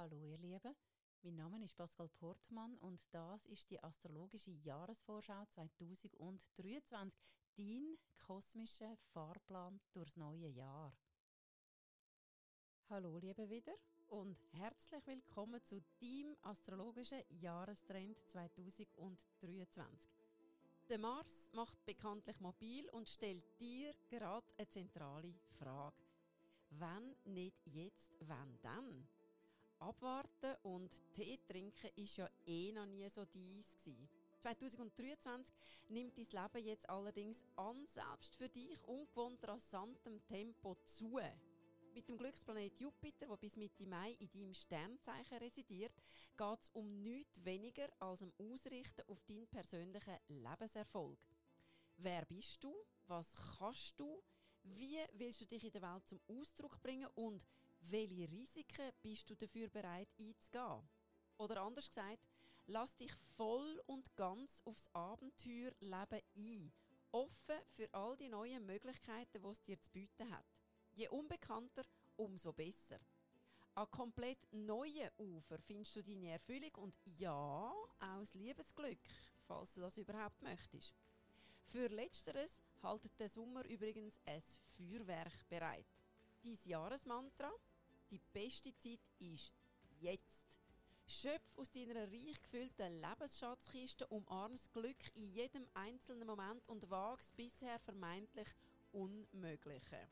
Hallo ihr Lieben, mein Name ist Pascal Portmann und das ist die astrologische Jahresvorschau 2023, dein kosmischer Fahrplan durchs neue Jahr. Hallo liebe wieder und herzlich willkommen zu deinem astrologischen Jahrestrend 2023. Der Mars macht bekanntlich mobil und stellt dir gerade eine zentrale Frage. Wenn nicht jetzt, wann dann? Abwarten und Tee trinken ist ja eh noch nie so dies 2023 nimmt dein Leben jetzt allerdings an, selbst für dich ungewohnt rasantem Tempo zu. Mit dem Glücksplanet Jupiter, der bis Mitte Mai in deinem Sternzeichen residiert, geht es um nichts weniger als um Ausrichten auf deinen persönlichen Lebenserfolg. Wer bist du? Was kannst du? Wie willst du dich in der Welt zum Ausdruck bringen und welche Risiken bist du dafür bereit einzugehen? Oder anders gesagt, lass dich voll und ganz aufs Abenteuerleben ein, offen für all die neuen Möglichkeiten, die es dir zu bieten hat. Je unbekannter, umso besser. An komplett neuen Ufer findest du deine Erfüllung und ja, auch das Liebesglück, falls du das überhaupt möchtest. Für Letzteres haltet der Sommer übrigens ein Feuerwerk bereit. Dein Jahresmantra? Die beste Zeit ist jetzt. Schöpf aus deiner reich gefüllten Lebensschatzkiste, umarms Glück in jedem einzelnen Moment und wag's bisher vermeintlich Unmögliche.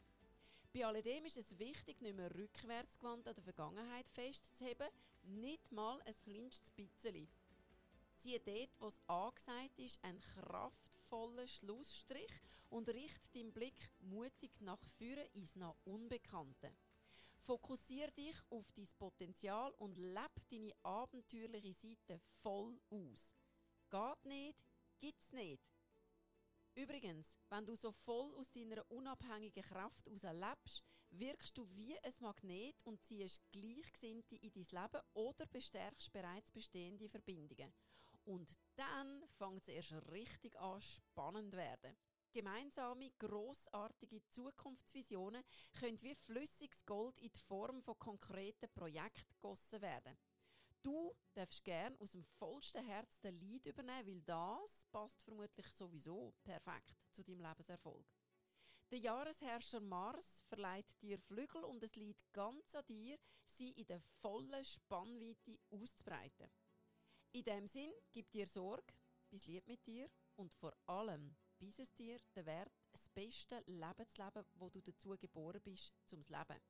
Bei alledem ist es wichtig, nicht mehr rückwärtsgewandt an der Vergangenheit festzuheben, nicht mal ein kleinstes bisschen. Ziehe dort, wo es angesagt ist, einen kraftvollen Schlussstrich und richte deinen Blick mutig nach vorne ins noch Unbekannte. Fokussiere dich auf dein Potenzial und lebe deine abenteuerliche Seite voll aus. Geht nicht, gibt's nicht. Übrigens, wenn du so voll aus deiner unabhängigen Kraft heraus lebst, wirkst du wie ein Magnet und ziehst Gleichgesinnte in dein Leben oder bestärkst bereits bestehende Verbindungen. Und dann fängt es erst richtig an, spannend zu werden. Gemeinsame, grossartige Zukunftsvisionen können wie flüssiges Gold in die Form von konkreten Projekten gegossen werden. Du darfst gern aus dem vollsten Herz den Lied übernehmen, weil das passt vermutlich sowieso perfekt zu deinem Lebenserfolg. Der Jahresherrscher Mars verleiht dir Flügel und es liegt ganz an dir, sie in der vollen Spannweite auszubreiten. In dem Sinn, gib dir Sorge, bis lieb mit dir und vor allem bis es dir den Wert, das beste Leben zu leben, wo du dazu geboren bist, zum Leben.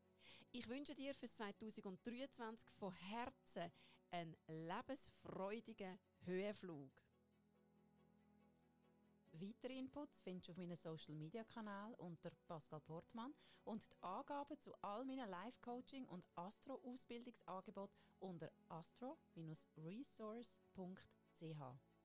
Ich wünsche dir für 2023 von Herzen einen lebensfreudigen Höhenflug. Weitere Inputs findest du auf meinem Social Media Kanal unter Pascal Portmann und die Angaben zu all meinen Live-Coaching und Astro-Ausbildungsangeboten unter astro-resource.ch.